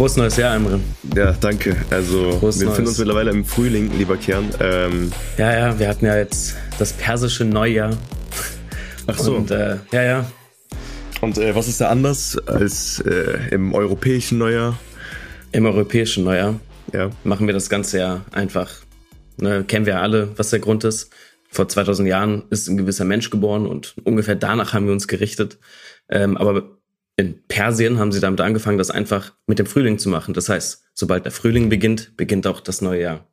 Frohes neues Jahr, Emre. Ja, danke. Also Frohes wir befinden uns mittlerweile im Frühling, lieber Kern. Ähm, ja, ja, wir hatten ja jetzt das persische Neujahr. Ach so. Und, äh, ja, ja. Und äh, was ist da anders als äh, im europäischen Neujahr? Im europäischen Neujahr ja. machen wir das ganze Jahr einfach. Ne, kennen wir alle, was der Grund ist. Vor 2000 Jahren ist ein gewisser Mensch geboren und ungefähr danach haben wir uns gerichtet. Ähm, aber in Persien haben sie damit angefangen, das einfach mit dem Frühling zu machen. Das heißt, sobald der Frühling beginnt, beginnt auch das neue Jahr.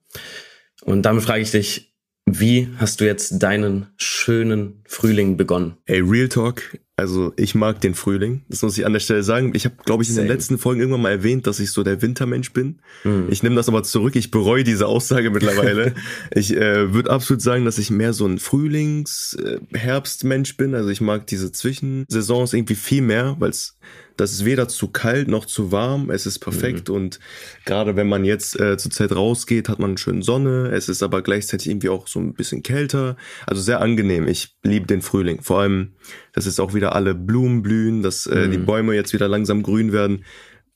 Und damit frage ich dich, wie hast du jetzt deinen schönen Frühling begonnen? Ey, Real Talk. Also ich mag den Frühling. Das muss ich an der Stelle sagen. Ich habe, glaube ich, in Same. den letzten Folgen irgendwann mal erwähnt, dass ich so der Wintermensch bin. Mhm. Ich nehme das aber zurück. Ich bereue diese Aussage mittlerweile. ich äh, würde absolut sagen, dass ich mehr so ein Frühlings-Herbstmensch äh, bin. Also ich mag diese Zwischensaisons irgendwie viel mehr, weil es das ist weder zu kalt noch zu warm. Es ist perfekt. Mhm. Und gerade wenn man jetzt äh, zur Zeit rausgeht, hat man schön Sonne. Es ist aber gleichzeitig irgendwie auch so ein bisschen kälter. Also sehr angenehm. Ich liebe den Frühling. Vor allem, dass jetzt auch wieder alle Blumen blühen, dass äh, mhm. die Bäume jetzt wieder langsam grün werden.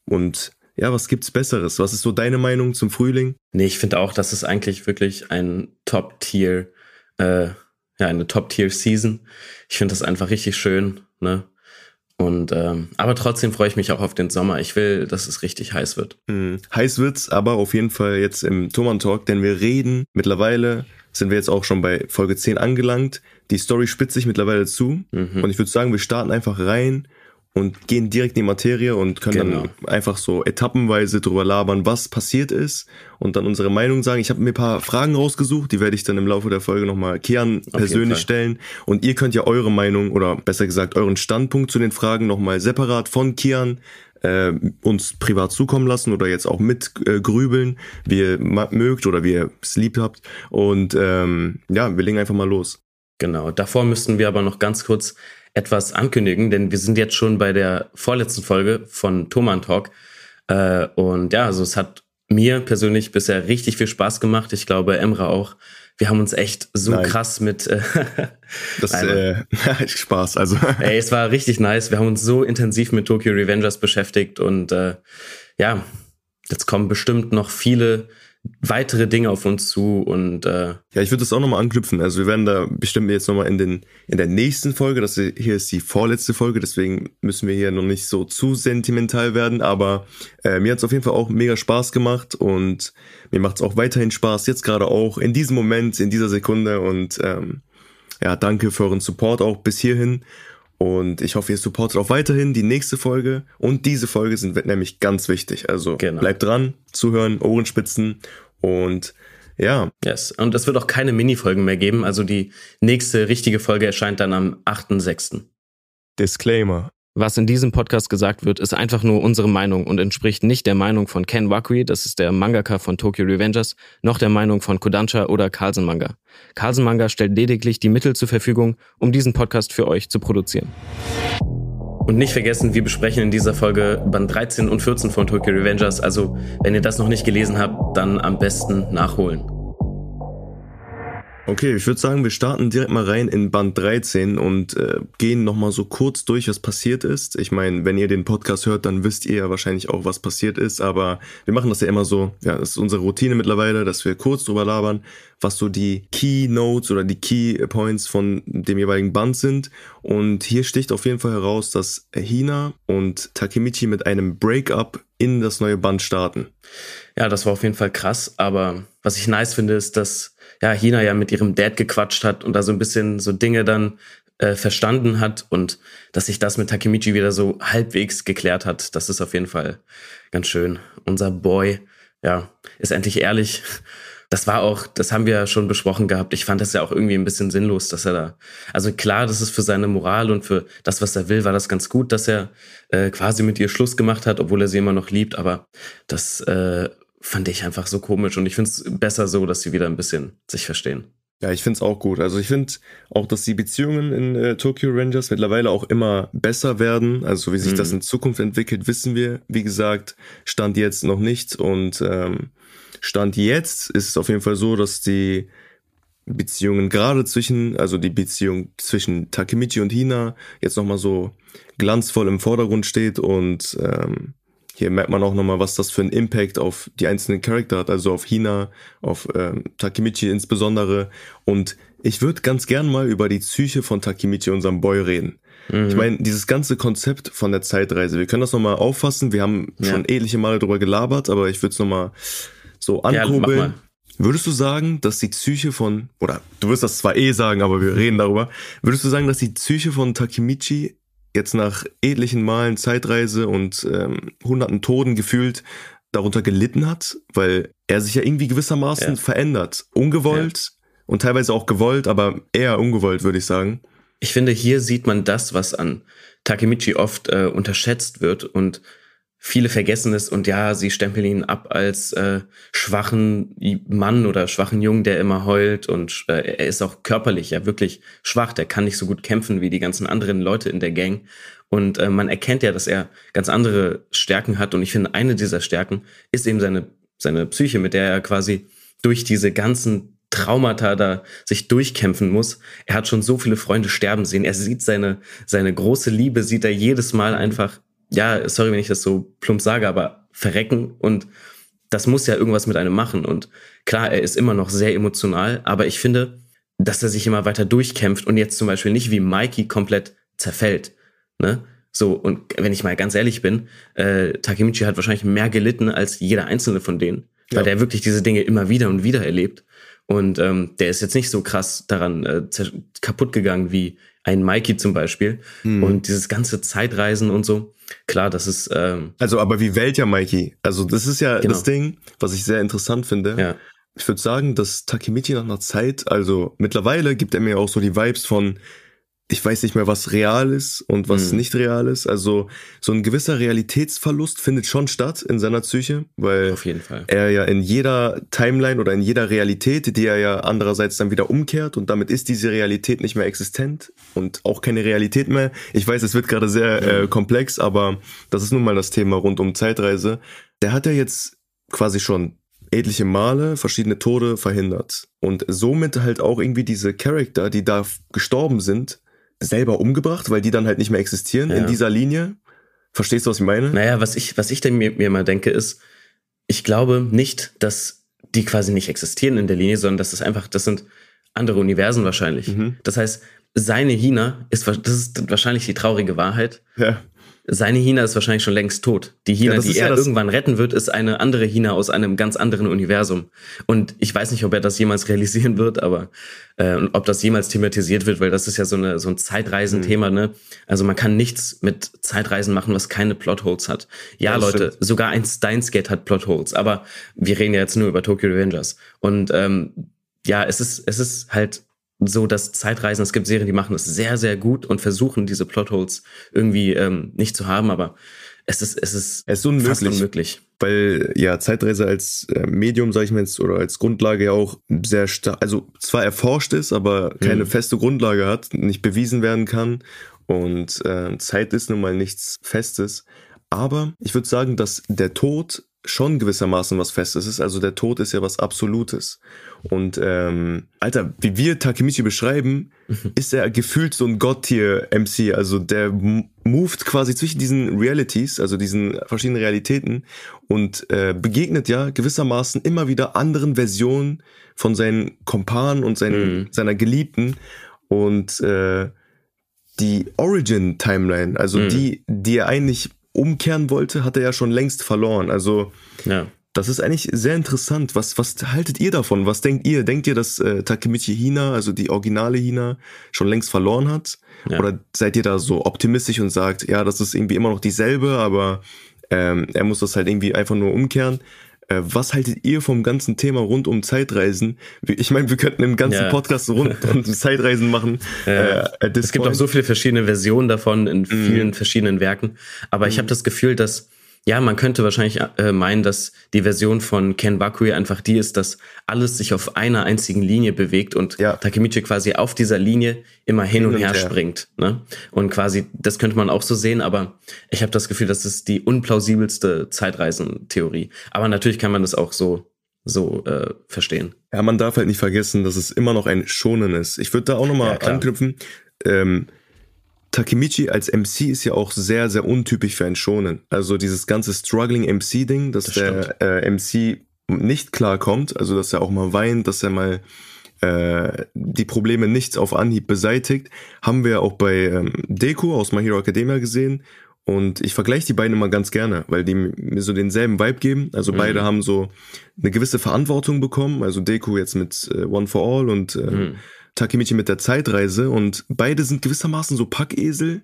Und ja, was gibt's Besseres? Was ist so deine Meinung zum Frühling? Nee, ich finde auch, das ist eigentlich wirklich ein Top-Tier, äh, ja, eine Top-Tier-Season. Ich finde das einfach richtig schön, ne? Und ähm, aber trotzdem freue ich mich auch auf den Sommer. Ich will, dass es richtig heiß wird. Mhm. Heiß wird's, aber auf jeden Fall jetzt im Thoman Talk, denn wir reden mittlerweile sind wir jetzt auch schon bei Folge 10 angelangt. Die Story spitzt sich mittlerweile zu mhm. und ich würde sagen, wir starten einfach rein und gehen direkt in die Materie und können genau. dann einfach so etappenweise drüber labern, was passiert ist und dann unsere Meinung sagen. Ich habe mir ein paar Fragen rausgesucht, die werde ich dann im Laufe der Folge nochmal Kian persönlich stellen. Und ihr könnt ja eure Meinung oder besser gesagt euren Standpunkt zu den Fragen nochmal separat von Kian äh, uns privat zukommen lassen oder jetzt auch mit äh, grübeln, wie ihr mögt oder wie ihr es lieb habt. Und ähm, ja, wir legen einfach mal los. Genau, davor müssten wir aber noch ganz kurz etwas ankündigen, denn wir sind jetzt schon bei der vorletzten Folge von Thoman Talk. Äh, und ja, also es hat mir persönlich bisher richtig viel Spaß gemacht. Ich glaube, Emra auch. Wir haben uns echt so Nein. krass mit. Äh, das äh, Spaß, also. ey, es war richtig nice. Wir haben uns so intensiv mit Tokyo Revengers beschäftigt und äh, ja, jetzt kommen bestimmt noch viele weitere Dinge auf uns zu und äh ja, ich würde das auch nochmal anknüpfen. Also wir werden da bestimmt jetzt nochmal in den in der nächsten Folge, das hier ist die vorletzte Folge, deswegen müssen wir hier noch nicht so zu sentimental werden, aber äh, mir hat es auf jeden Fall auch mega Spaß gemacht und mir macht es auch weiterhin Spaß, jetzt gerade auch in diesem Moment, in dieser Sekunde und ähm, ja, danke für euren Support auch bis hierhin und ich hoffe, ihr supportet auch weiterhin die nächste Folge. Und diese Folge sind nämlich ganz wichtig. Also genau. bleibt dran, zuhören, Ohrenspitzen und ja. Yes. Und es wird auch keine Mini-Folgen mehr geben. Also die nächste richtige Folge erscheint dann am 8.6. Disclaimer. Was in diesem Podcast gesagt wird, ist einfach nur unsere Meinung und entspricht nicht der Meinung von Ken Wakui, das ist der Mangaka von Tokyo Revengers, noch der Meinung von Kodansha oder Carlsen Manga. Carlsen Manga stellt lediglich die Mittel zur Verfügung, um diesen Podcast für euch zu produzieren. Und nicht vergessen, wir besprechen in dieser Folge Band 13 und 14 von Tokyo Revengers, also wenn ihr das noch nicht gelesen habt, dann am besten nachholen. Okay, ich würde sagen, wir starten direkt mal rein in Band 13 und äh, gehen nochmal so kurz durch, was passiert ist. Ich meine, wenn ihr den Podcast hört, dann wisst ihr ja wahrscheinlich auch, was passiert ist, aber wir machen das ja immer so, ja, das ist unsere Routine mittlerweile, dass wir kurz drüber labern, was so die Key Notes oder die Key Points von dem jeweiligen Band sind. Und hier sticht auf jeden Fall heraus, dass Hina und Takemichi mit einem Breakup in das neue Band starten. Ja, das war auf jeden Fall krass, aber was ich nice finde, ist, dass ja, Hina ja mit ihrem Dad gequatscht hat und da so ein bisschen so Dinge dann äh, verstanden hat und dass sich das mit Takemichi wieder so halbwegs geklärt hat. Das ist auf jeden Fall ganz schön. Unser Boy, ja, ist endlich ehrlich. Das war auch, das haben wir ja schon besprochen gehabt. Ich fand das ja auch irgendwie ein bisschen sinnlos, dass er da. Also klar, das ist für seine Moral und für das, was er will, war das ganz gut, dass er äh, quasi mit ihr Schluss gemacht hat, obwohl er sie immer noch liebt. Aber das äh, fand ich einfach so komisch und ich finde es besser so, dass sie wieder ein bisschen sich verstehen. Ja, ich finde es auch gut. Also ich finde auch, dass die Beziehungen in äh, Tokyo Rangers mittlerweile auch immer besser werden. Also wie sich mhm. das in Zukunft entwickelt, wissen wir. Wie gesagt, stand jetzt noch nicht. Und ähm, stand jetzt ist es auf jeden Fall so, dass die Beziehungen gerade zwischen, also die Beziehung zwischen Takemichi und Hina jetzt nochmal so glanzvoll im Vordergrund steht und ähm, hier merkt man auch nochmal, was das für einen Impact auf die einzelnen Charakter hat, also auf Hina, auf ähm, Takemichi insbesondere. Und ich würde ganz gern mal über die Psyche von Takemichi, unserem Boy, reden. Mhm. Ich meine, dieses ganze Konzept von der Zeitreise, wir können das nochmal auffassen. Wir haben ja. schon etliche Male drüber gelabert, aber ich würde es nochmal so ankurbeln. Ja, Würdest du sagen, dass die Psyche von, oder du wirst das zwar eh sagen, aber wir reden darüber, würdest du sagen, dass die Psyche von Takemichi jetzt nach etlichen Malen Zeitreise und ähm, hunderten Toten gefühlt darunter gelitten hat, weil er sich ja irgendwie gewissermaßen ja. verändert. Ungewollt ja. und teilweise auch gewollt, aber eher ungewollt, würde ich sagen. Ich finde, hier sieht man das, was an Takemichi oft äh, unterschätzt wird und viele vergessen es und ja, sie stempeln ihn ab als äh, schwachen Mann oder schwachen Jungen, der immer heult und äh, er ist auch körperlich ja wirklich schwach, der kann nicht so gut kämpfen wie die ganzen anderen Leute in der Gang und äh, man erkennt ja, dass er ganz andere Stärken hat und ich finde, eine dieser Stärken ist eben seine, seine Psyche, mit der er quasi durch diese ganzen Traumata da sich durchkämpfen muss. Er hat schon so viele Freunde sterben sehen. Er sieht seine, seine große Liebe, sieht er jedes Mal einfach ja, sorry, wenn ich das so plump sage, aber verrecken und das muss ja irgendwas mit einem machen. Und klar, er ist immer noch sehr emotional, aber ich finde, dass er sich immer weiter durchkämpft und jetzt zum Beispiel nicht wie Mikey komplett zerfällt. Ne? So, und wenn ich mal ganz ehrlich bin, äh, Takemichi hat wahrscheinlich mehr gelitten als jeder einzelne von denen, ja. weil der wirklich diese Dinge immer wieder und wieder erlebt. Und ähm, der ist jetzt nicht so krass daran äh, kaputt gegangen wie ein Mikey zum Beispiel. Mhm. Und dieses ganze Zeitreisen und so, klar, das ist. Ähm, also, aber wie wählt ja Mikey? Also, das ist ja genau. das Ding, was ich sehr interessant finde. Ja. Ich würde sagen, dass Takemichi nach einer Zeit, also mittlerweile gibt er mir auch so die Vibes von, ich weiß nicht mehr, was real ist und was mhm. nicht real ist. Also so ein gewisser Realitätsverlust findet schon statt in seiner Psyche, weil er ja in jeder Timeline oder in jeder Realität, die er ja andererseits dann wieder umkehrt und damit ist diese Realität nicht mehr existent und auch keine Realität mehr. Ich weiß, es wird gerade sehr äh, mhm. komplex, aber das ist nun mal das Thema rund um Zeitreise. Der hat ja jetzt quasi schon etliche Male verschiedene Tode verhindert und somit halt auch irgendwie diese Charakter, die da gestorben sind, selber umgebracht, weil die dann halt nicht mehr existieren ja. in dieser Linie. Verstehst du, was ich meine? Naja, was ich, was ich denn mir, mir mal denke, ist, ich glaube nicht, dass die quasi nicht existieren in der Linie, sondern dass das einfach, das sind andere Universen wahrscheinlich. Mhm. Das heißt, seine Hina ist, das ist wahrscheinlich die traurige Wahrheit. Ja. Seine Hina ist wahrscheinlich schon längst tot. Die Hina, ja, die er ja irgendwann retten wird, ist eine andere Hina aus einem ganz anderen Universum. Und ich weiß nicht, ob er das jemals realisieren wird, aber äh, ob das jemals thematisiert wird, weil das ist ja so, eine, so ein Zeitreisenthema. Mhm. Ne? Also man kann nichts mit Zeitreisen machen, was keine Plotholes hat. Ja, das Leute, stimmt. sogar ein Steins Gate hat Plotholes, aber wir reden ja jetzt nur über Tokyo Revengers. Und ähm, ja, es ist, es ist halt so dass Zeitreisen, es gibt Serien, die machen das sehr, sehr gut und versuchen diese Plotholes irgendwie ähm, nicht zu haben, aber es ist, es ist, es ist unmöglich, fast unmöglich. Weil ja Zeitreise als äh, Medium, sage ich mal jetzt, oder als Grundlage ja auch sehr stark, also zwar erforscht ist, aber keine mhm. feste Grundlage hat, nicht bewiesen werden kann. Und äh, Zeit ist nun mal nichts Festes. Aber ich würde sagen, dass der Tod schon gewissermaßen was Festes ist. Also der Tod ist ja was Absolutes. Und ähm, Alter, wie wir Takemichi beschreiben, mhm. ist er gefühlt so ein Gott-Tier-MC. Also der moved quasi zwischen diesen Realities, also diesen verschiedenen Realitäten und äh, begegnet ja gewissermaßen immer wieder anderen Versionen von seinen Kompanen und seinen, mhm. seiner Geliebten. Und äh, die Origin-Timeline, also mhm. die, die er eigentlich umkehren wollte, hat er ja schon längst verloren. Also ja. das ist eigentlich sehr interessant. Was, was haltet ihr davon? Was denkt ihr? Denkt ihr, dass äh, Takemichi Hina, also die originale Hina, schon längst verloren hat? Ja. Oder seid ihr da so optimistisch und sagt, ja, das ist irgendwie immer noch dieselbe, aber ähm, er muss das halt irgendwie einfach nur umkehren? Äh, was haltet ihr vom ganzen Thema rund um Zeitreisen? Ich meine, wir könnten im ganzen ja. Podcast rund um Zeitreisen machen. Ja. Äh, es gibt auch so viele verschiedene Versionen davon in vielen mm. verschiedenen Werken. Aber mm. ich habe das Gefühl, dass ja, man könnte wahrscheinlich äh, meinen, dass die Version von Ken Bakui einfach die ist, dass alles sich auf einer einzigen Linie bewegt und ja. Takemichi quasi auf dieser Linie immer hin, hin und, und, her, her, springt. Ne? Und quasi, das könnte man auch so sehen, aber ich habe das Gefühl, das ist die unplausibelste Zeitreisentheorie. Aber natürlich kann man das auch so so äh, verstehen. Ja, man darf halt nicht vergessen, dass es immer noch ein Schonen ist. Ich würde da auch nochmal ja, anknüpfen. Ähm, Takemichi als MC ist ja auch sehr, sehr untypisch für einen Shonen. Also dieses ganze Struggling MC-Ding, dass das der äh, MC nicht klarkommt, also dass er auch mal weint, dass er mal äh, die Probleme nicht auf Anhieb beseitigt, haben wir auch bei ähm, Deku aus My Hero Academia gesehen. Und ich vergleiche die beiden immer ganz gerne, weil die mir so denselben Vibe geben. Also mhm. beide haben so eine gewisse Verantwortung bekommen. Also Deku jetzt mit äh, One for All und äh, mhm. Takemichi mit der Zeitreise. Und beide sind gewissermaßen so Packesel,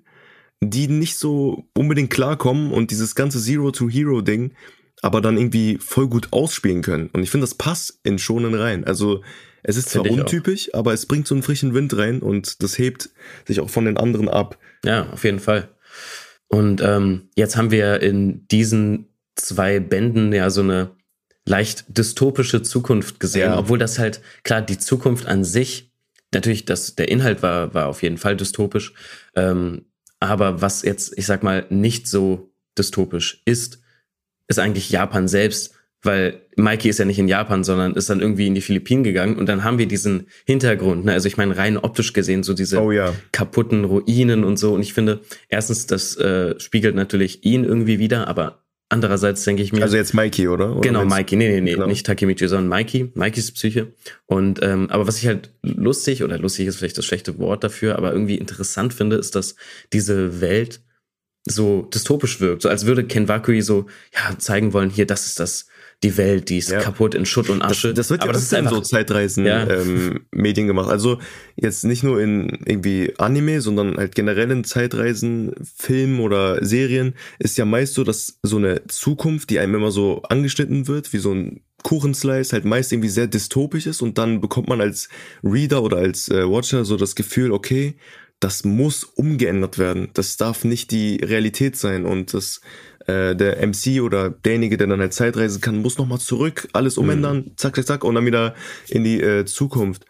die nicht so unbedingt klarkommen und dieses ganze Zero-to-Hero-Ding aber dann irgendwie voll gut ausspielen können. Und ich finde, das passt in Schonen rein. Also es ist zwar untypisch, auch. aber es bringt so einen frischen Wind rein und das hebt sich auch von den anderen ab. Ja, auf jeden Fall. Und ähm, jetzt haben wir in diesen zwei Bänden ja so eine leicht dystopische Zukunft gesehen, ja. obwohl das halt, klar, die Zukunft an sich, natürlich, das, der Inhalt war, war auf jeden Fall dystopisch, ähm, aber was jetzt, ich sag mal, nicht so dystopisch ist, ist eigentlich Japan selbst, weil Mikey ist ja nicht in Japan, sondern ist dann irgendwie in die Philippinen gegangen und dann haben wir diesen Hintergrund, ne? also ich meine rein optisch gesehen, so diese oh, ja. kaputten Ruinen und so und ich finde, erstens, das äh, spiegelt natürlich ihn irgendwie wieder, aber andererseits denke ich mir... Also jetzt Mikey, oder? oder genau, Mikey, nee, nee, nee, genau. nicht Takemichi, sondern Mikey, Mikeys Psyche und ähm, aber was ich halt lustig, oder lustig ist vielleicht das schlechte Wort dafür, aber irgendwie interessant finde, ist, dass diese Welt so dystopisch wirkt, so als würde Ken Wakui so ja zeigen wollen, hier, das ist das die Welt, die ist ja. kaputt in Schutt und Asche. Das, das wird ja aber das ist einfach so Zeitreisen ja. ähm, Medien gemacht. Also jetzt nicht nur in irgendwie Anime, sondern halt generell in Zeitreisen, Filmen oder Serien ist ja meist so, dass so eine Zukunft, die einem immer so angeschnitten wird, wie so ein Kuchenslice halt meist irgendwie sehr dystopisch ist und dann bekommt man als Reader oder als äh, Watcher so das Gefühl, okay, das muss umgeändert werden. Das darf nicht die Realität sein und das äh, der MC oder derjenige, der dann halt Zeitreisen kann, muss nochmal zurück, alles umändern, mhm. zack, zack, zack und dann wieder in die äh, Zukunft.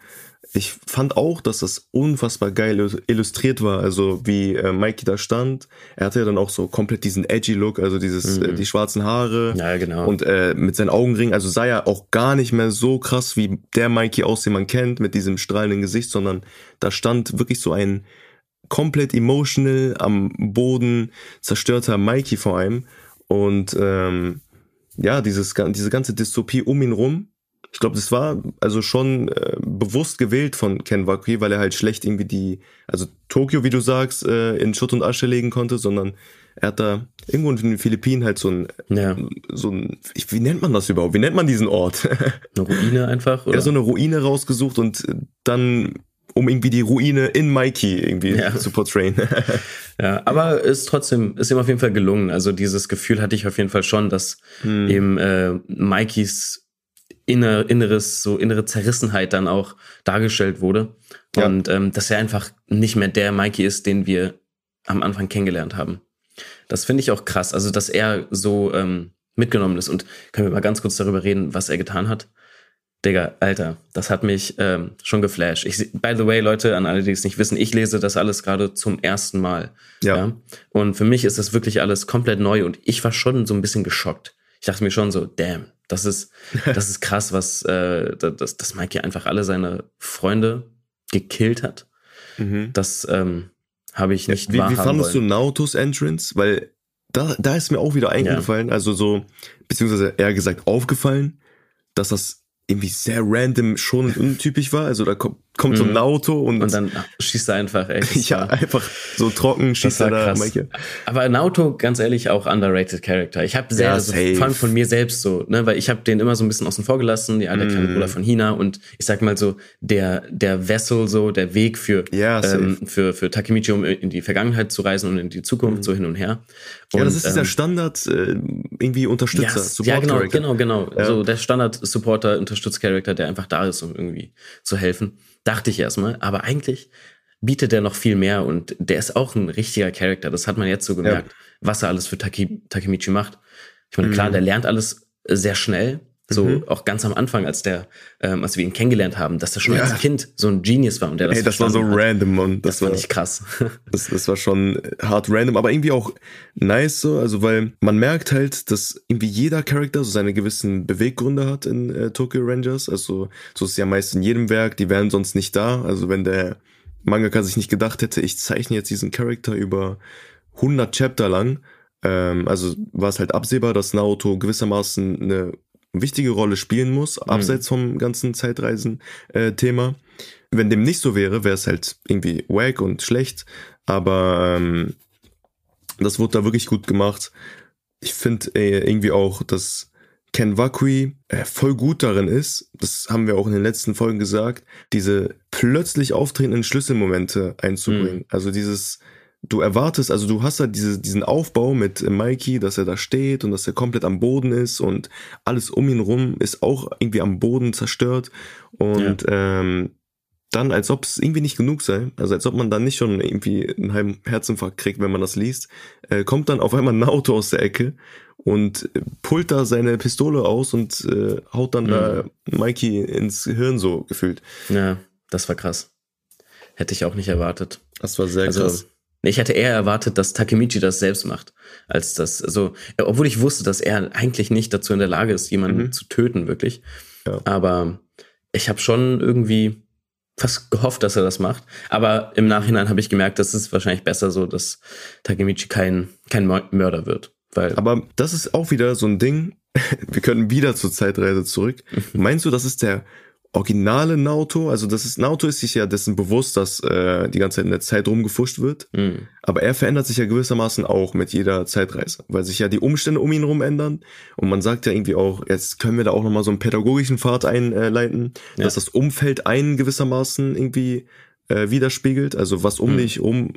Ich fand auch, dass das unfassbar geil illustriert war, also wie äh, Mikey da stand. Er hatte ja dann auch so komplett diesen edgy Look, also dieses äh, mhm. äh, die schwarzen Haare ja, genau. und äh, mit seinen Augenringen, also sah ja auch gar nicht mehr so krass wie der Mikey aus, den man kennt, mit diesem strahlenden Gesicht, sondern da stand wirklich so ein komplett emotional am Boden zerstörter Mikey vor allem und ähm, ja dieses diese ganze Dystopie um ihn rum ich glaube, das war also schon äh, bewusst gewählt von Ken Wakui, weil er halt schlecht irgendwie die, also Tokio, wie du sagst, äh, in Schutt und Asche legen konnte, sondern er hat da irgendwo in den Philippinen halt so ein, ja. so ein, wie nennt man das überhaupt? Wie nennt man diesen Ort? Eine Ruine einfach, oder? Ja, so eine Ruine rausgesucht und dann um irgendwie die Ruine in Mikey irgendwie ja. zu portrayen. ja, aber ist trotzdem, ist ihm auf jeden Fall gelungen. Also dieses Gefühl hatte ich auf jeden Fall schon, dass hm. eben äh, Mikeys inner, inneres, so innere Zerrissenheit dann auch dargestellt wurde. Ja. Und ähm, dass er einfach nicht mehr der Mikey ist, den wir am Anfang kennengelernt haben. Das finde ich auch krass. Also, dass er so ähm, mitgenommen ist. Und können wir mal ganz kurz darüber reden, was er getan hat? Digga, Alter, das hat mich ähm, schon geflasht. Ich, by the way, Leute, an alle, die es nicht wissen, ich lese das alles gerade zum ersten Mal. Ja. ja. Und für mich ist das wirklich alles komplett neu und ich war schon so ein bisschen geschockt. Ich dachte mir schon so, damn, das ist, das ist krass, was, äh, dass, dass Mikey einfach alle seine Freunde gekillt hat. Mhm. Das ähm, habe ich nicht Wie, wie fandest wollen. du Nautos Entrance? Weil da, da ist mir auch wieder eingefallen, ja. also so, beziehungsweise eher gesagt aufgefallen, dass das irgendwie sehr random schon untypisch war. Also da kommt, kommt so ein mhm. Auto und, und dann schießt er einfach, ey. ja, einfach so trocken schießt er da. Michael. Aber ein Auto, ganz ehrlich, auch underrated Character. Ich habe sehr, ja, also, vor allem von mir selbst so, ne, weil ich habe den immer so ein bisschen außen vor gelassen, der mm. kleine Bruder von Hina und ich sag mal so, der, der Vessel, so, der Weg für, ja, ähm, für, für Takemichi, um in die Vergangenheit zu reisen und in die Zukunft, mm. so hin und her. Und, ja, das ist dieser ähm, Standard, äh, irgendwie Unterstützer, yes, Ja, genau, genau, genau. Ja. So der Standard-Supporter, Unterstützcharakter, der einfach da ist, um irgendwie zu helfen. Dachte ich erstmal. Aber eigentlich bietet er noch viel mehr und der ist auch ein richtiger Charakter. Das hat man jetzt so gemerkt, ja. was er alles für Taki, Takemichi macht. Ich meine, klar, mhm. der lernt alles sehr schnell, so mhm. auch ganz am Anfang, als der, ähm, als wir ihn kennengelernt haben, dass er schon ja. als Kind so ein Genius war und der das Hey, das war so hat. random und das, das war nicht krass. das, das war schon hart random, aber irgendwie auch nice so, also weil man merkt halt, dass irgendwie jeder Charakter so seine gewissen Beweggründe hat in äh, Tokyo Rangers. Also so ist es ja meist in jedem Werk, die wären sonst nicht da. Also wenn der Mangaka sich nicht gedacht hätte, ich zeichne jetzt diesen Charakter über 100 Chapter lang. Ähm, also war es halt absehbar, dass Naoto gewissermaßen eine wichtige Rolle spielen muss, mhm. abseits vom ganzen Zeitreisen-Thema. Äh, Wenn dem nicht so wäre, wäre es halt irgendwie wack und schlecht. Aber ähm, das wurde da wirklich gut gemacht. Ich finde äh, irgendwie auch, dass Ken Wakui äh, voll gut darin ist, das haben wir auch in den letzten Folgen gesagt, diese plötzlich auftretenden Schlüsselmomente einzubringen. Mhm. Also dieses, du erwartest, also du hast halt diese, diesen Aufbau mit Mikey, dass er da steht und dass er komplett am Boden ist und alles um ihn rum ist auch irgendwie am Boden zerstört. Und ja. ähm, dann, als ob es irgendwie nicht genug sei, also als ob man dann nicht schon irgendwie einen halben Herzinfarkt kriegt, wenn man das liest, äh, kommt dann auf einmal ein Auto aus der Ecke und pullt da seine Pistole aus und äh, haut dann mhm. da Mikey ins Hirn so gefühlt. Ja, das war krass. Hätte ich auch nicht erwartet. Das war sehr also, krass. Ich hätte eher erwartet, dass Takemichi das selbst macht, als das, also, obwohl ich wusste, dass er eigentlich nicht dazu in der Lage ist, jemanden mhm. zu töten, wirklich. Ja. Aber ich habe schon irgendwie fast gehofft, dass er das macht. Aber im Nachhinein habe ich gemerkt, dass es wahrscheinlich besser so, dass Takemichi kein, kein Mörder wird. Weil Aber das ist auch wieder so ein Ding. Wir können wieder zur Zeitreise zurück. Meinst du, das ist der originale Naoto, also das ist, Naoto ist sich ja dessen bewusst, dass äh, die ganze Zeit in der Zeit rumgefuscht wird. Mhm. Aber er verändert sich ja gewissermaßen auch mit jeder Zeitreise, weil sich ja die Umstände um ihn herum ändern. Und man sagt ja irgendwie auch, jetzt können wir da auch nochmal so einen pädagogischen Pfad einleiten, ja. dass das Umfeld einen gewissermaßen irgendwie äh, widerspiegelt. Also was um mhm. dich um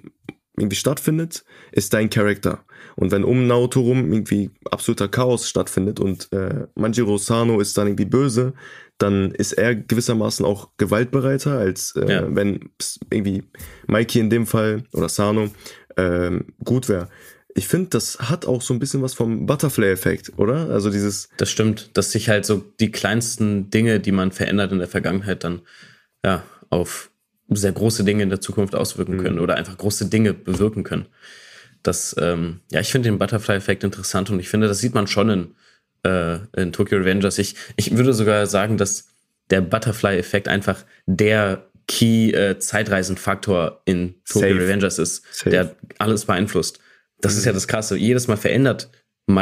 irgendwie stattfindet, ist dein Charakter. Und wenn um Naoto rum irgendwie absoluter Chaos stattfindet und äh, Manjiro Sano ist dann irgendwie böse, dann ist er gewissermaßen auch gewaltbereiter, als äh, ja. wenn irgendwie Mikey in dem Fall oder Sano äh, gut wäre. Ich finde, das hat auch so ein bisschen was vom Butterfly-Effekt, oder? Also dieses. Das stimmt, dass sich halt so die kleinsten Dinge, die man verändert in der Vergangenheit, dann ja auf sehr große Dinge in der Zukunft auswirken mhm. können oder einfach große Dinge bewirken können. Das, ähm, ja, ich finde den Butterfly-Effekt interessant und ich finde, das sieht man schon in äh, in Tokyo Revengers. Ich, ich würde sogar sagen, dass der Butterfly-Effekt einfach der Key-Zeitreisenfaktor äh, in Tokyo Safe. Revengers ist, Safe. der alles beeinflusst. Das mhm. ist ja das Krasse. Jedes Mal verändert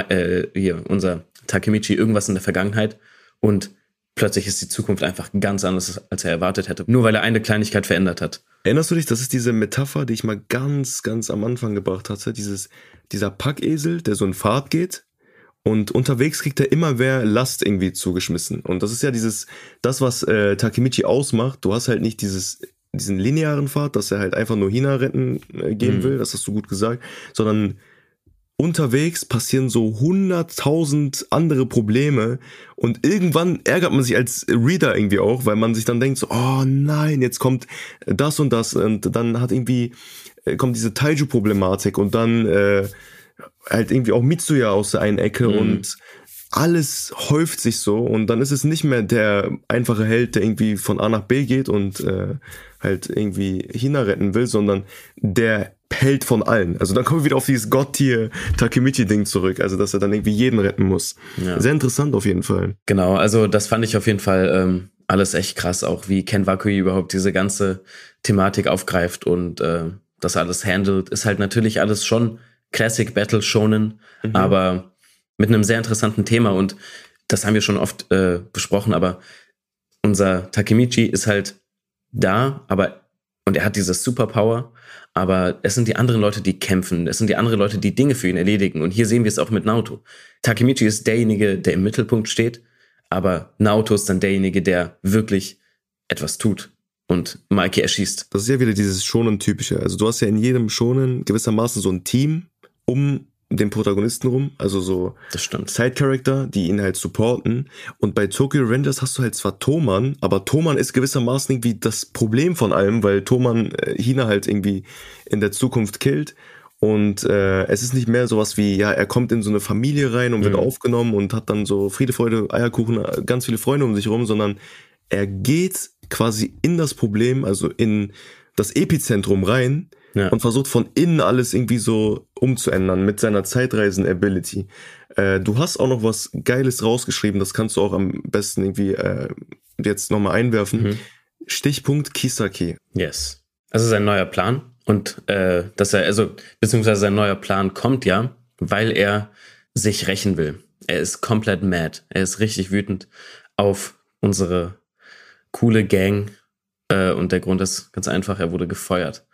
äh, hier unser Takemichi irgendwas in der Vergangenheit und plötzlich ist die Zukunft einfach ganz anders, als er erwartet hätte. Nur weil er eine Kleinigkeit verändert hat. Erinnerst du dich, das ist diese Metapher, die ich mal ganz, ganz am Anfang gebracht hatte, dieses, dieser Packesel, der so in Fahrt geht und unterwegs kriegt er immer mehr Last irgendwie zugeschmissen. Und das ist ja dieses, das, was äh, Takemichi ausmacht. Du hast halt nicht dieses, diesen linearen Pfad, dass er halt einfach nur Hina retten äh, gehen mhm. will, das hast du gut gesagt, sondern unterwegs passieren so hunderttausend andere Probleme und irgendwann ärgert man sich als Reader irgendwie auch, weil man sich dann denkt so, oh nein, jetzt kommt das und das und dann hat irgendwie, äh, kommt diese Taiju-Problematik und dann äh, halt irgendwie auch Mitsuya aus der einen Ecke mhm. und alles häuft sich so und dann ist es nicht mehr der einfache Held, der irgendwie von A nach B geht und äh, halt irgendwie Hina retten will, sondern der Held von allen. Also dann kommen wir wieder auf dieses Gotttier Takemichi-Ding zurück, also dass er dann irgendwie jeden retten muss. Ja. Sehr interessant auf jeden Fall. Genau, also das fand ich auf jeden Fall ähm, alles echt krass, auch wie Ken Wakui überhaupt diese ganze Thematik aufgreift und äh, das alles handelt, ist halt natürlich alles schon Classic Battle Shonen, mhm. aber mit einem sehr interessanten Thema und das haben wir schon oft äh, besprochen, aber unser Takemichi ist halt da, aber und er hat dieses Superpower, aber es sind die anderen Leute, die kämpfen, es sind die anderen Leute, die Dinge für ihn erledigen und hier sehen wir es auch mit Naoto. Takemichi ist derjenige, der im Mittelpunkt steht, aber Naoto ist dann derjenige, der wirklich etwas tut und Mikey erschießt. Das ist ja wieder dieses Shonen-typische. Also du hast ja in jedem Shonen gewissermaßen so ein Team, um den Protagonisten rum, also so Side-Character, die ihn halt supporten. Und bei Tokyo Rangers hast du halt zwar Toman, aber Toman ist gewissermaßen irgendwie das Problem von allem, weil Toman äh, Hina halt irgendwie in der Zukunft killt. Und äh, es ist nicht mehr sowas wie, ja, er kommt in so eine Familie rein und wird mhm. aufgenommen und hat dann so Friede, Freude, Eierkuchen, äh, ganz viele Freunde um sich rum, sondern er geht quasi in das Problem, also in das Epizentrum rein ja. und versucht von innen alles irgendwie so umzuändern mit seiner Zeitreisen-Ability. Äh, du hast auch noch was Geiles rausgeschrieben, das kannst du auch am besten irgendwie äh, jetzt nochmal einwerfen. Mhm. Stichpunkt Kisaki. Yes. Also sein neuer Plan und äh, dass er, also, beziehungsweise sein neuer Plan kommt ja, weil er sich rächen will. Er ist komplett mad. Er ist richtig wütend auf unsere coole Gang. Äh, und der Grund ist ganz einfach, er wurde gefeuert.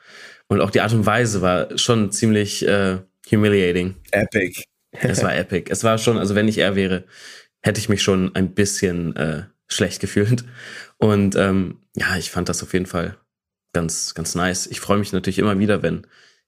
Und auch die Art und Weise war schon ziemlich äh, humiliating. Epic. es war epic. Es war schon, also wenn ich er wäre, hätte ich mich schon ein bisschen äh, schlecht gefühlt. Und ähm, ja, ich fand das auf jeden Fall ganz, ganz nice. Ich freue mich natürlich immer wieder, wenn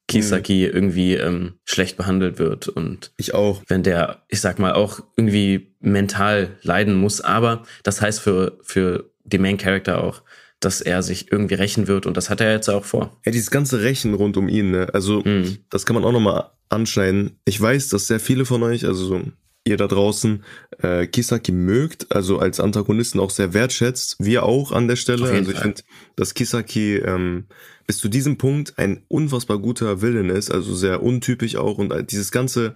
Kisaki mhm. irgendwie ähm, schlecht behandelt wird und ich auch. Wenn der, ich sag mal, auch irgendwie mental leiden muss. Aber das heißt für, für die Main Character auch, dass er sich irgendwie rächen wird und das hat er jetzt auch vor. Ja, dieses ganze Rächen rund um ihn, ne? Also, mhm. das kann man auch nochmal anschneiden. Ich weiß, dass sehr viele von euch, also so ihr da draußen äh, Kisaki mögt, also als Antagonisten auch sehr wertschätzt. Wir auch an der Stelle. Also ich finde, dass Kisaki ähm, bis zu diesem Punkt ein unfassbar guter Villain ist, also sehr untypisch auch. Und dieses ganze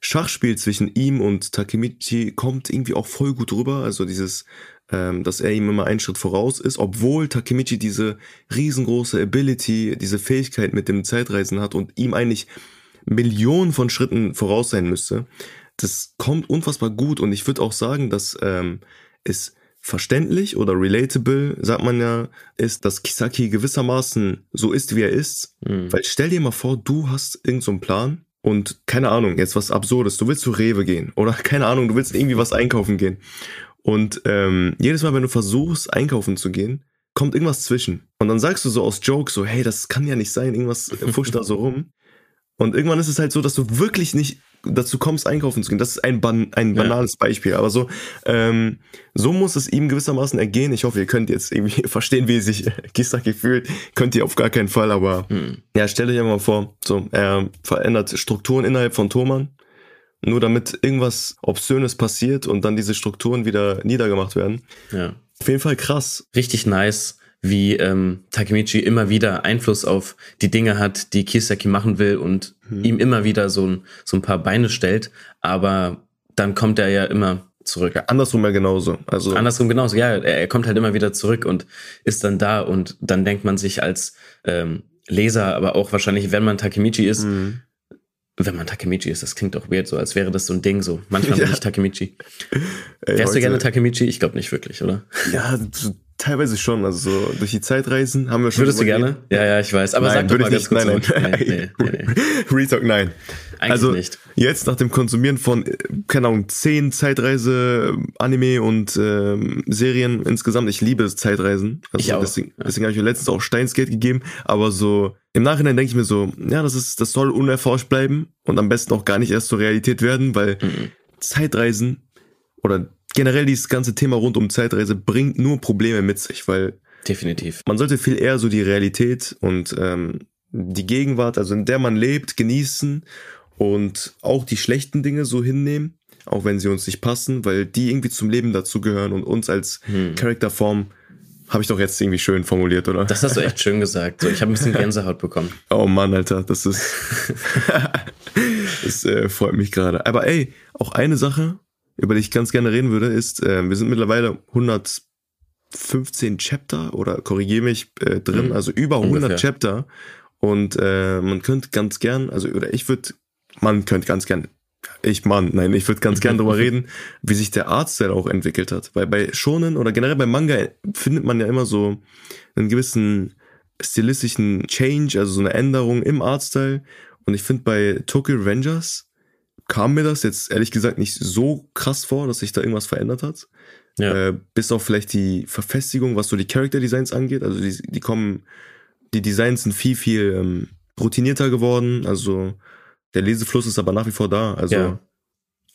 Schachspiel zwischen ihm und Takemichi kommt irgendwie auch voll gut rüber. Also dieses, ähm, dass er ihm immer einen Schritt voraus ist, obwohl Takemichi diese riesengroße Ability, diese Fähigkeit mit dem Zeitreisen hat und ihm eigentlich Millionen von Schritten voraus sein müsste das kommt unfassbar gut und ich würde auch sagen, dass ähm, es verständlich oder relatable, sagt man ja, ist, dass Kisaki gewissermaßen so ist, wie er ist. Mhm. Weil stell dir mal vor, du hast irgendeinen so Plan und keine Ahnung, jetzt was Absurdes, du willst zu Rewe gehen oder keine Ahnung, du willst irgendwie was einkaufen gehen. Und ähm, jedes Mal, wenn du versuchst, einkaufen zu gehen, kommt irgendwas zwischen. Und dann sagst du so aus Joke so, hey, das kann ja nicht sein, irgendwas fuscht da so rum. Und irgendwann ist es halt so, dass du wirklich nicht dazu kommst, einkaufen zu gehen. Das ist ein, ban ein banales ja. Beispiel. Aber so, ähm, so muss es ihm gewissermaßen ergehen. Ich hoffe, ihr könnt jetzt irgendwie verstehen, wie sich Kisaki fühlt. Könnt ihr auf gar keinen Fall, aber mhm. ja, stellt euch mal vor, so, er verändert Strukturen innerhalb von Thoman. Nur damit irgendwas Obszönes passiert und dann diese Strukturen wieder niedergemacht werden. Ja. Auf jeden Fall krass. Richtig nice wie ähm, Takemichi immer wieder Einfluss auf die Dinge hat, die Kisaki machen will und mhm. ihm immer wieder so ein, so ein paar Beine stellt. Aber dann kommt er ja immer zurück. Ja, andersrum ja genauso. Also andersrum genauso. Ja, er, er, kommt halt immer wieder zurück und ist dann da und dann denkt man sich als ähm, Leser, aber auch wahrscheinlich, wenn man Takemichi ist, mhm. Wenn man Takemichi ist, das klingt doch weird, so als wäre das so ein Ding so. Manchmal ja. bin ich Takemichi. Ey, Wärst du gerne Takemichi? Ich glaube nicht wirklich, oder? Ja, Teilweise schon, also so durch die Zeitreisen haben wir schon. Würdest du gerne? Ja, ja, ich weiß. Aber nein, sag doch mal ganz kurz. Nein, nein. nein, nee, nee, nee. Retalk, nein. Eigentlich also nicht. jetzt nach dem Konsumieren von, keine Ahnung, zehn Zeitreise, Anime und ähm, Serien insgesamt, ich liebe Zeitreisen. Also ich auch. Deswegen, deswegen habe ich mir letztens auch Steinsgeld gegeben, aber so im Nachhinein denke ich mir so, ja, das ist, das soll unerforscht bleiben und am besten auch gar nicht erst zur Realität werden, weil mhm. Zeitreisen oder generell dieses ganze Thema rund um Zeitreise bringt nur Probleme mit sich, weil definitiv man sollte viel eher so die Realität und ähm, die Gegenwart, also in der man lebt, genießen und auch die schlechten Dinge so hinnehmen, auch wenn sie uns nicht passen, weil die irgendwie zum Leben dazugehören und uns als hm. Charakterform habe ich doch jetzt irgendwie schön formuliert, oder? Das hast du echt schön gesagt. So, ich habe ein bisschen Gänsehaut bekommen. Oh Mann, Alter, das ist. das äh, freut mich gerade. Aber ey, auch eine Sache, über die ich ganz gerne reden würde, ist, äh, wir sind mittlerweile 115 Chapter oder korrigiere mich äh, drin, mhm. also über 100 Ungefähr. Chapter. Und äh, man könnte ganz gern, also oder ich würde, man könnte ganz gern, ich Mann, nein, ich würde ganz gern darüber reden, wie sich der Artstyle auch entwickelt hat. Weil bei Shonen oder generell bei Manga findet man ja immer so einen gewissen stilistischen Change, also so eine Änderung im Artstyle. Und ich finde bei Tokyo Rangers kam mir das jetzt ehrlich gesagt nicht so krass vor, dass sich da irgendwas verändert hat. Ja. Äh, bis auf vielleicht die Verfestigung, was so die Character Designs angeht. Also die, die kommen, die Designs sind viel, viel ähm, routinierter geworden. Also der Lesefluss ist aber nach wie vor da. Also ja.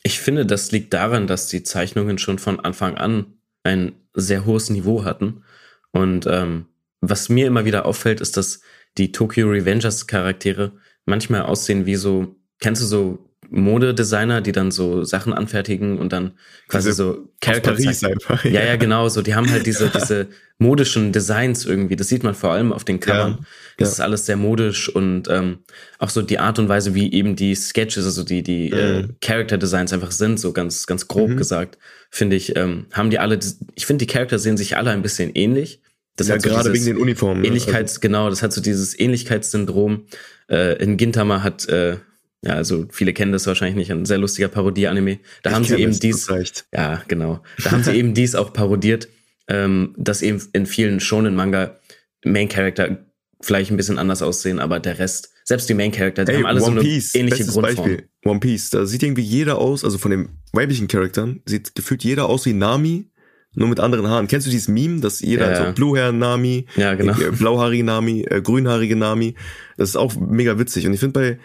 Ich finde, das liegt daran, dass die Zeichnungen schon von Anfang an ein sehr hohes Niveau hatten. Und ähm, was mir immer wieder auffällt, ist, dass die Tokyo Revengers Charaktere manchmal aussehen wie so, kennst du so Modedesigner, die dann so Sachen anfertigen und dann quasi diese so Charakter einfach. Ja, ja, genau. So, die haben halt diese, diese modischen Designs irgendwie. Das sieht man vor allem auf den Covern. Ja, das ja. ist alles sehr modisch und ähm, auch so die Art und Weise, wie eben die Sketches, also die, die mhm. äh, Character Designs einfach sind, so ganz, ganz grob mhm. gesagt, finde ich, ähm, haben die alle, ich finde, die Charakter sehen sich alle ein bisschen ähnlich. Das ja, hat so gerade wegen den Uniformen. ne? Ähnlichkeits, genau, das hat so dieses Ähnlichkeitssyndrom. Äh, in Gintama hat, äh, ja, also viele kennen das wahrscheinlich nicht, ein sehr lustiger Parodie-Anime. Da Ich haben sie eben es, dies, das reicht. ja, genau. Da haben sie eben dies auch parodiert, ähm, dass eben in vielen Shonen-Manga Main Character vielleicht ein bisschen anders aussehen, aber der Rest, selbst die Main Character, die Ey, haben alle One so eine Piece, ähnliche Grundform. Beispiel. One Piece, da sieht irgendwie jeder aus, also von den weiblichen Charakteren, sieht gefühlt jeder aus wie Nami, nur mit anderen Haaren. Kennst du dieses Meme, dass jeder Ja, hat ja. so Blue Nami, Ja, genau. äh, blauhaarige Nami, äh, grünhaarige Nami. Das ist auch mega witzig. Und ich finde bei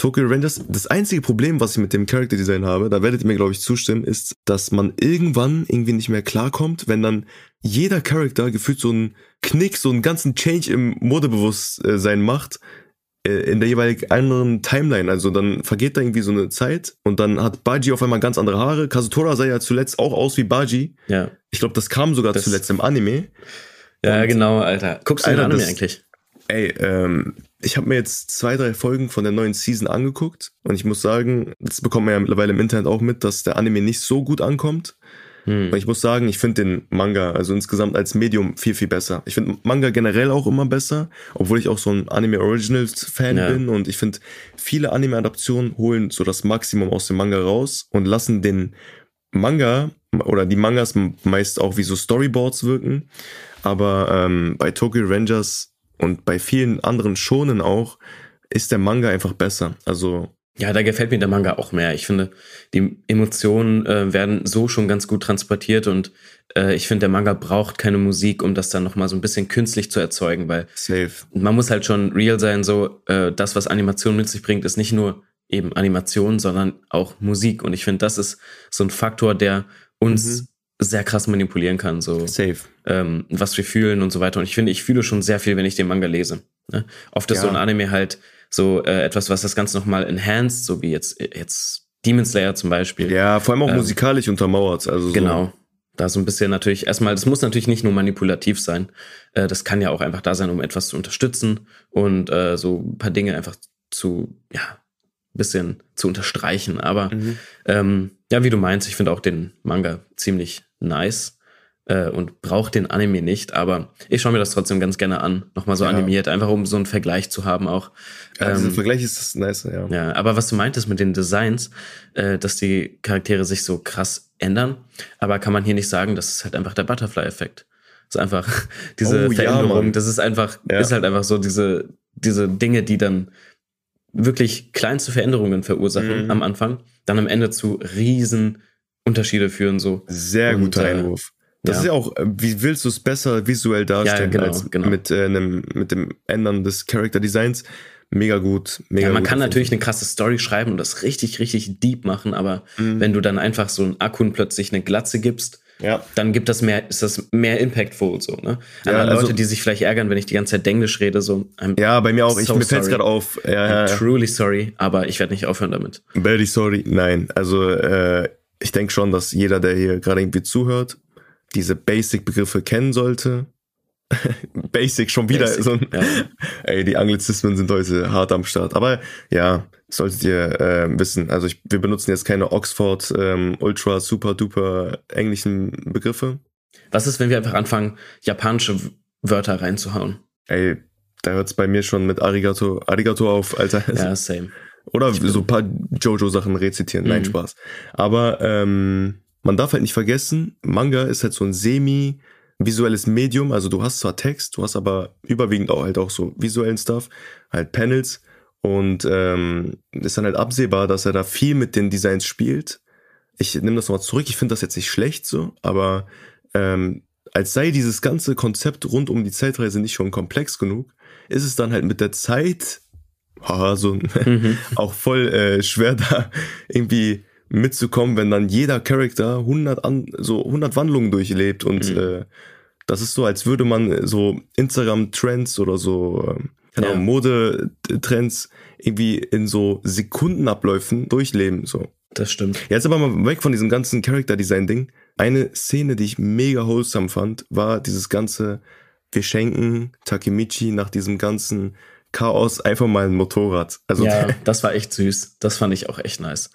Tokyo Rangers, das einzige Problem, was ich mit dem Character Design habe, da werdet ihr mir, glaube ich, zustimmen, ist, dass man irgendwann irgendwie nicht mehr klarkommt, wenn dann jeder Charakter gefühlt so einen Knick, so einen ganzen Change im Modebewusstsein macht, äh, in der jeweiligen anderen Timeline. Also dann vergeht da irgendwie so eine Zeit und dann hat Baji auf einmal ganz andere Haare. Kazutora sah ja zuletzt auch aus wie Baji. Ja, Ich glaube, das kam sogar Das- zuletzt im Anime. ja Und- genau, Alter. Guckst du den Alter, Anime das- eigentlich? Ey, ähm, ich habe mir jetzt zwei, drei Folgen von der neuen Season angeguckt und ich muss sagen, das bekommt man ja mittlerweile im Internet auch mit, dass der Anime nicht so gut ankommt. Hm. Und ich muss sagen, ich finde den Manga, also insgesamt als Medium, viel, viel besser. Ich finde Manga generell auch immer besser, obwohl ich auch so ein Anime Originals Fan Ja. bin und ich finde, viele Anime-Adaptionen holen so das Maximum aus dem Manga raus und lassen den Manga oder die Mangas meist auch wie so Storyboards wirken. Aber ähm, bei Tokyo Rangers und bei vielen anderen Shonen auch ist der Manga einfach besser. Also Ja, da gefällt mir der Manga auch mehr. Ich finde, die Emotionen äh, werden so schon ganz gut transportiert und äh, ich finde, der Manga braucht keine Musik, um das dann nochmal so ein bisschen künstlich zu erzeugen, weil safe. man muss halt schon real sein, so äh, das, was Animation mit sich bringt, ist nicht nur eben Animation, sondern auch Musik. Und ich finde, das ist so ein Faktor, der uns Mhm. sehr krass manipulieren kann, so Safe. Ähm, was wir fühlen und so weiter. Und ich finde, ich fühle schon sehr viel, wenn ich den Manga lese. Ne? Oft ist Ja. so ein Anime halt so äh, etwas, was das Ganze nochmal enhanced, so wie jetzt, jetzt Demon Slayer zum Beispiel. Ja, vor allem auch Ähm, musikalisch untermauert. Also so. Genau. Da so ein bisschen natürlich erstmal, das muss natürlich nicht nur manipulativ sein. Äh, das kann ja auch einfach da sein, um etwas zu unterstützen und äh, so ein paar Dinge einfach zu, ja, ein bisschen zu unterstreichen. Aber Mhm. ähm, ja, wie du meinst, ich finde auch den Manga ziemlich nice äh, und brauche den Anime nicht, aber ich schaue mir das trotzdem ganz gerne an, nochmal so Ja. animiert, einfach um so einen Vergleich zu haben auch. Ja, Ähm, Vergleich ist das nice, ja. ja, aber was du meintest mit den Designs, äh, dass die Charaktere sich so krass ändern, aber kann man hier nicht sagen, das ist halt einfach der Butterfly-Effekt. Das ist einfach diese Oh, ja, Veränderung, Mann. das ist einfach, Ja. ist halt einfach so diese, diese Dinge, die dann wirklich kleinste Veränderungen verursachen Mhm. am Anfang, dann am Ende zu riesen Unterschiede führen, so. Sehr Und, guter äh, Einwurf. Das ja. ist ja auch, äh, wie willst du es besser visuell darstellen genau, als genau. mit äh, einem, mit dem Ändern des Character Designs? Mega gut, mega Ja, man gut kann natürlich eine krasse Story schreiben und das richtig, richtig deep machen, aber Mhm. wenn du dann einfach so einen Akun plötzlich eine Glatze gibst. Ja, dann gibt das mehr, ist das mehr impactful so, ne? Ja, Aber also- Leute, die sich vielleicht ärgern, wenn ich die ganze Zeit Englisch rede, so, I'm, ja, bei mir auch. Ich, So mir fällt gerade auf. Ja, I'm ja, ja. truly sorry, aber ich werde nicht aufhören damit. Very sorry. Nein, also äh, ich denke schon, dass jeder, der hier gerade irgendwie zuhört, diese Basic-Begriffe kennen sollte. Basic schon wieder. Basic, So ein, ja. Ey, die Anglizismen sind heute hart am Start. Aber ja, solltet ihr äh, wissen. Also ich, wir benutzen jetzt keine Oxford ähm, Ultra Super Duper englischen Begriffe. Was ist, wenn wir einfach anfangen, japanische Wörter reinzuhauen? Ey, da hört's bei mir schon mit Arigato, Arigato auf, Alter. Ja, same. Oder so ein paar Jojo-Sachen rezitieren. Nein, Mhm. Spaß. Aber ähm, man darf halt nicht vergessen, Manga ist halt so ein semi-visuelles Medium. Also du hast zwar Text, du hast aber überwiegend auch halt auch so visuellen Stuff, halt Panels. Und ähm, ist dann halt absehbar, dass er da viel mit den Designs spielt. Ich nehme das nochmal zurück, ich finde das jetzt nicht schlecht so, aber ähm, als sei dieses ganze Konzept rund um die Zeitreise nicht schon komplex genug, ist es dann halt mit der Zeit haha, so Mhm. auch voll äh, schwer da irgendwie mitzukommen, wenn dann jeder Charakter 100 an, so 100 Wandlungen durchlebt und Mhm. äh, das ist so, als würde man so Instagram-Trends oder so ähm, keine Ja. Ahnung, Modetrends irgendwie in so Sekundenabläufen durchleben so. Das stimmt. Jetzt aber mal weg von diesem ganzen Character-Design-Ding. Eine Szene, die ich mega wholesome fand, war dieses ganze, wir schenken Takemichi nach diesem ganzen Chaos einfach mal ein Motorrad. Also Ja, das war echt süß. Das fand ich auch echt nice.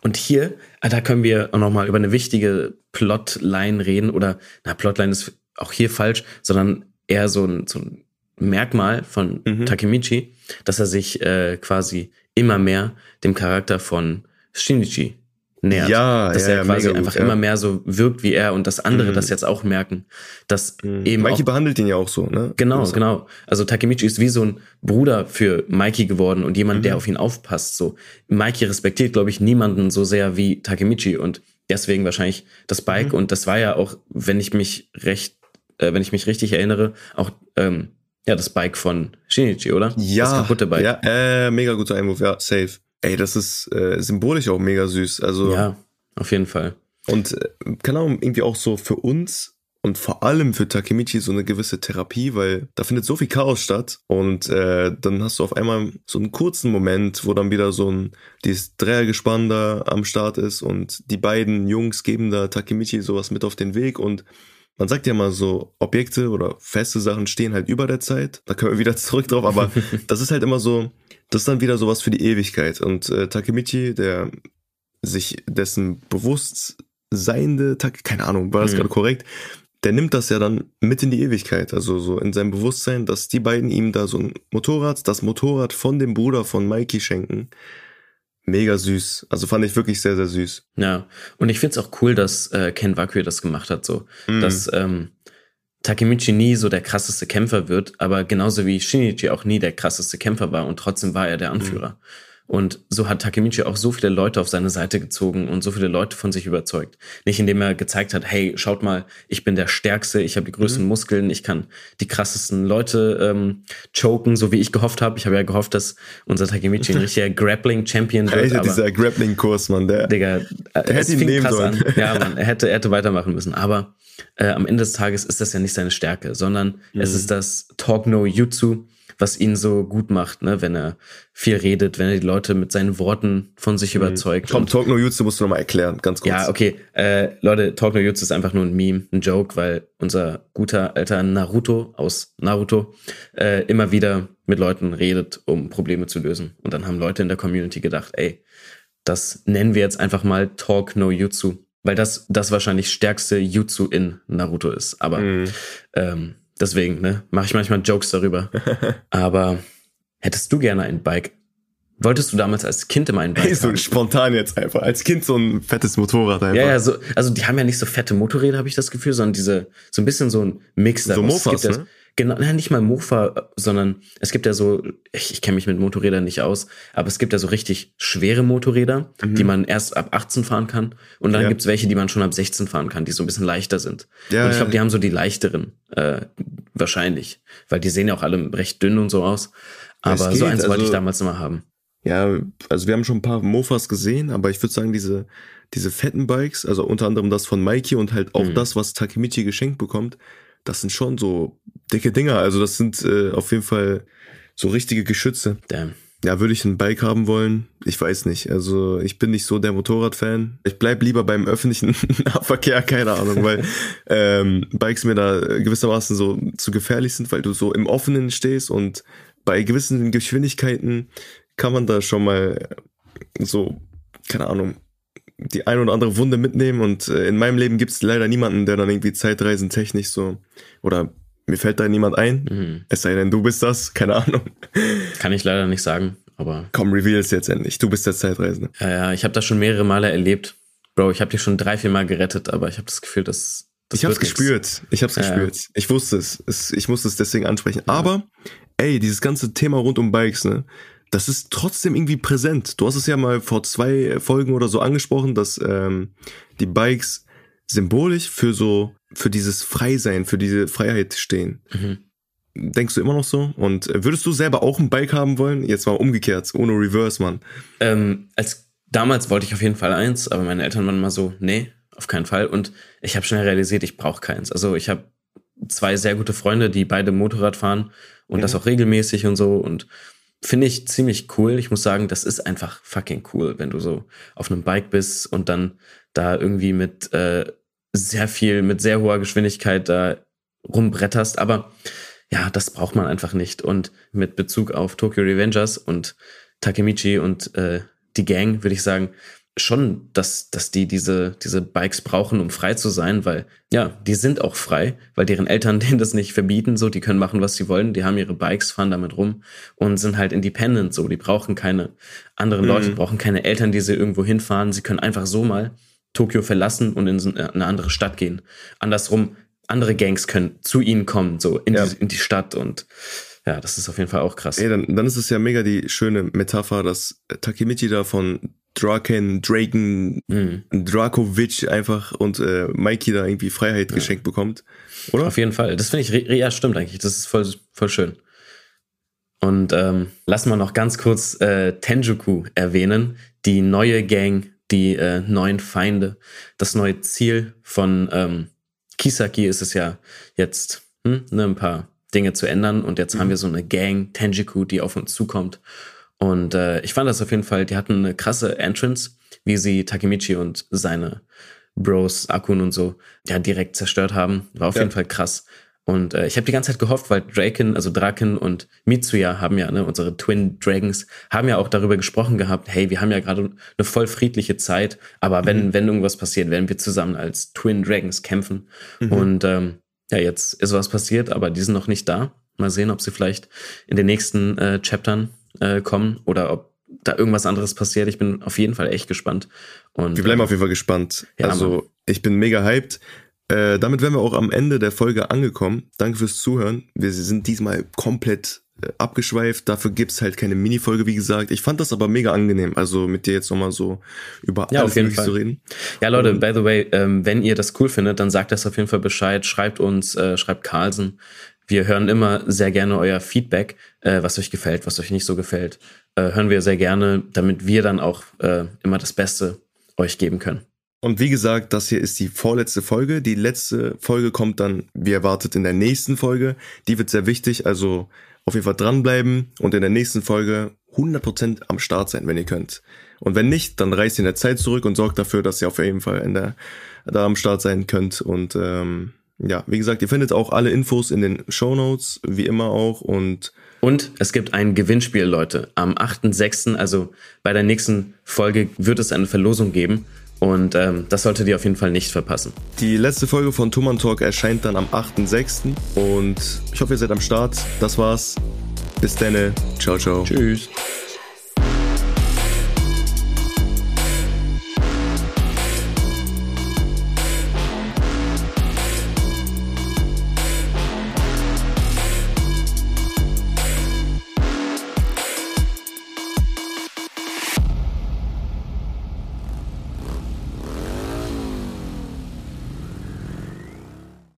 Und hier, ah, da können wir auch noch mal über eine wichtige Plotline reden oder, na, Plotline ist auch hier falsch, sondern eher so ein, so ein Merkmal von mhm. Takemichi, dass er sich äh, quasi immer mehr dem Charakter von Shinichi nähert. Ja, dass ja, er quasi einfach gut, immer mehr so wirkt wie er und dass andere Mhm. das jetzt auch merken, dass eben Mikey auch behandelt ihn ja auch so, ne? Genau, Also, genau. Also Takemichi ist wie so ein Bruder für Mikey geworden und jemand, Mhm. der auf ihn aufpasst. So Mikey respektiert, glaube ich, niemanden so sehr wie Takemichi und deswegen wahrscheinlich das Bike. Mhm. Und das war ja auch, wenn ich mich recht, äh, wenn ich mich richtig erinnere, auch ähm, ja das Bike von Shinichi, oder? Das Ja, kaputte Bike. ja, äh, mega guter Einwurf, ja, safe. Ey, das ist äh, symbolisch auch mega süß. Also ja, auf jeden Fall. Und äh, keine Ahnung, irgendwie auch so für uns und vor allem für Takemichi so eine gewisse Therapie, weil da findet so viel Chaos statt und äh, dann hast du auf einmal so einen kurzen Moment, wo dann wieder so ein dieses Dreiergespann da am Start ist und die beiden Jungs geben da Takemichi sowas mit auf den Weg und man sagt ja mal so, Objekte oder feste Sachen stehen halt über der Zeit. Da können wir wieder zurück drauf, aber das ist halt immer so, das ist dann wieder sowas für die Ewigkeit. Und äh, Takemichi, der sich dessen bewusst seiende, Tak- keine Ahnung, war das Mhm. gerade korrekt, der nimmt das ja dann mit in die Ewigkeit, also so in seinem Bewusstsein, dass die beiden ihm da so ein Motorrad, das Motorrad von dem Bruder von Mikey schenken. Mega süß. Also fand ich wirklich sehr, sehr süß. Ja, und ich finde es auch cool, dass äh, Ken Wakui das gemacht hat, so, Mhm. dass ähm, Takemichi nie so der krasseste Kämpfer wird, aber genauso wie Shinichi auch nie der krasseste Kämpfer war und trotzdem war er der Anführer. Und so hat Takemichi auch so viele Leute auf seine Seite gezogen und so viele Leute von sich überzeugt. Nicht indem er gezeigt hat, hey, schaut mal, ich bin der Stärkste, ich habe die größten Mhm. Muskeln, ich kann die krassesten Leute ähm, choken, so wie ich gehofft habe. Ich habe ja gehofft, dass unser Takemichi ein richtiger Grappling-Champion wird. Aber dieser Grappling-Kurs, Mann, der. Digga, äh, hätte es ihn nehmen sollen. an. Ja, Mann, er hätte, er hätte weitermachen müssen. Aber äh, am Ende des Tages ist das ja nicht seine Stärke, sondern es Mhm. ist das Talk No Jutsu, was ihn so gut macht, ne? wenn er viel redet, wenn er die Leute mit seinen Worten von sich überzeugt. Mhm. Komm, Und- Talk No Jutsu musst du nochmal erklären, ganz kurz. ja, okay. Äh, Leute, Talk No Jutsu ist einfach nur ein Meme, ein Joke, weil unser guter alter Naruto aus Naruto äh, immer wieder mit Leuten redet, um Probleme zu lösen. Und dann haben Leute in der Community gedacht, ey, das nennen wir jetzt einfach mal Talk No Jutsu, weil das das wahrscheinlich stärkste Jutsu in Naruto ist. Aber Mhm. ähm, deswegen, ne, mache ich manchmal Jokes darüber. Aber hättest du gerne ein Bike? Wolltest du damals als Kind immer ein Bike Hey, so haben? spontan jetzt einfach. Als Kind so ein fettes Motorrad einfach. Ja, ja, so, also die haben ja nicht so fette Motorräder, habe ich das Gefühl, sondern diese, so ein bisschen so ein Mix So. Mofas, ne? Genau, nein, nicht mal Mofa, sondern es gibt ja so, ich, ich kenne mich mit Motorrädern nicht aus, aber es gibt ja so richtig schwere Motorräder, die man erst ab 18 fahren kann. Und dann Mhm. Ja. gibt's welche, die man schon ab 16 fahren kann, die so ein bisschen leichter sind. Ja, und ich glaube, die haben so die leichteren, äh, wahrscheinlich. Weil die sehen ja auch alle recht dünn und so aus. Aber es so eins wollte ich also- damals immer haben. Ja, also wir haben schon ein paar Mofas gesehen, aber ich würde sagen, diese, diese fetten Bikes, also unter anderem das von Mikey und halt auch Mhm. das, was Takemichi geschenkt bekommt, das sind schon so dicke Dinger. Also das sind äh, auf jeden Fall so richtige Geschütze. Damn. Ja, würde ich ein Bike haben wollen? Ich weiß nicht. Also ich bin nicht so der Motorradfan. Ich bleib lieber beim öffentlichen Nahverkehr, keine Ahnung, weil ähm, Bikes mir da gewissermaßen so zu gefährlich sind, weil du so im Offenen stehst und bei gewissen Geschwindigkeiten kann man da schon mal so, keine Ahnung, die ein oder andere Wunde mitnehmen und äh, in meinem Leben gibt's leider niemanden, der dann irgendwie Zeitreisen technisch so, oder mir fällt da niemand ein, Mhm. es sei denn, du bist das, keine Ahnung. Kann ich leider nicht sagen, aber Komm, reveals jetzt endlich. Du bist der Zeitreisende. Ja, ja, ich habe das schon mehrere Male erlebt. Bro, ich habe dich schon drei, vier Mal gerettet, aber ich habe das Gefühl, dass das ich hab's nix. gespürt. Ich hab's Ja, ja. gespürt. Ich wusste es. es. Ich musste es deswegen ansprechen. Aber, ey, dieses ganze Thema rund um Bikes, ne? Das ist trotzdem irgendwie präsent. Du hast es ja mal vor zwei Folgen oder so angesprochen, dass ähm, die Bikes symbolisch für so, für dieses Freisein, für diese Freiheit stehen. Mhm. Denkst du immer noch so? Und äh, würdest du selber auch ein Bike haben wollen? Jetzt mal umgekehrt, ohne Reverse, Mann. Ähm, als damals wollte ich auf jeden Fall eins, aber meine Eltern waren mal so, nee, auf keinen Fall. Und ich habe schnell realisiert, ich brauche keins. Also ich habe zwei sehr gute Freunde, die beide Motorrad fahren und Mhm. das auch regelmäßig und so und finde ich ziemlich cool. Ich muss sagen, das ist einfach fucking cool, wenn du so auf einem Bike bist und dann da irgendwie mit äh, sehr viel, mit sehr hoher Geschwindigkeit da rumbretterst. Aber ja, das braucht man einfach nicht. Und mit Bezug auf Tokyo Revengers und Takemichi und äh, die Gang würde ich sagen, schon, dass, dass die diese, diese Bikes brauchen, um frei zu sein, weil ja, die sind auch frei, weil deren Eltern denen das nicht verbieten, so, die können machen, was sie wollen, die haben ihre Bikes, fahren damit rum und sind halt independent, so, die brauchen keine anderen mhm. Leute, brauchen keine Eltern, die sie irgendwo hinfahren, sie können einfach so mal Tokio verlassen und in eine andere Stadt gehen. Andersrum, andere Gangs können zu ihnen kommen, so in, ja. die, in die Stadt und ja, das ist auf jeden Fall auch krass. Ey, dann, dann ist es ja mega die schöne Metapher, dass Takemichi da von Draken, Draken, mhm. Drakovic einfach und äh, Mikey da irgendwie Freiheit ja. geschenkt bekommt. Oder? Auf jeden Fall. Das finde ich, ja, stimmt eigentlich. Das ist voll, voll schön. Und ähm, lassen wir noch ganz kurz äh, Tenjuku erwähnen, die neue Gang, die äh, neuen Feinde, das neue Ziel von ähm, Kisaki ist es ja jetzt, hm, ne, ein paar Dinge zu ändern. Und jetzt mhm. haben wir so eine Gang, Tenjiku, die auf uns zukommt. Und äh, ich fand das auf jeden Fall, die hatten eine krasse Entrance, wie sie Takemichi und seine Bros, Akun und so, ja, direkt zerstört haben. War auf ja. jeden Fall krass. Und äh, ich habe die ganze Zeit gehofft, weil Draken, also Draken und Mitsuya haben ja, ne, unsere Twin Dragons, haben ja auch darüber gesprochen gehabt, hey, wir haben ja gerade eine voll friedliche Zeit, aber wenn, mhm. wenn irgendwas passiert, werden wir zusammen als Twin Dragons kämpfen. Mhm. Und ähm, ja, jetzt ist was passiert, aber die sind noch nicht da. Mal sehen, ob sie vielleicht in den nächsten äh, Chaptern äh, kommen oder ob da irgendwas anderes passiert. Ich bin auf jeden Fall echt gespannt. Und, wir bleiben äh, auf jeden Fall gespannt. Ja, also ich bin mega hyped. Äh, damit wären wir auch am Ende der Folge angekommen. Danke fürs Zuhören. Wir sind diesmal komplett äh, abgeschweift. Dafür gibt's halt keine Mini-Folge, wie gesagt. Ich fand das aber mega angenehm, also mit dir jetzt nochmal so über ja, alles Mögliche zu reden. Ja, Leute, Und, by the way, ähm, wenn ihr das cool findet, dann sagt das auf jeden Fall Bescheid. Schreibt uns, äh, schreibt Carlsen. Wir hören immer sehr gerne euer Feedback, äh, was euch gefällt, was euch nicht so gefällt. Äh, hören wir sehr gerne, damit wir dann auch äh, immer das Beste euch geben können. Und wie gesagt, das hier ist die vorletzte Folge. Die letzte Folge kommt dann, wie erwartet, in der nächsten Folge. Die wird sehr wichtig, also auf jeden Fall dranbleiben und in der nächsten Folge 100% am Start sein, wenn ihr könnt. Und wenn nicht, dann reist ihr in der Zeit zurück und sorgt dafür, dass ihr auf jeden Fall in der, da am Start sein könnt. Und ähm, ja, wie gesagt, ihr findet auch alle Infos in den Show Notes, wie immer auch. Und und es gibt ein Gewinnspiel, Leute. Am 8.6., also bei der nächsten Folge, wird es eine Verlosung geben. Und ähm, das solltet ihr auf jeden Fall nicht verpassen. Die letzte Folge von Tuman Talk erscheint dann am 8.6. Und ich hoffe, ihr seid am Start. Das war's. Bis dann. Ciao, ciao. Tschüss.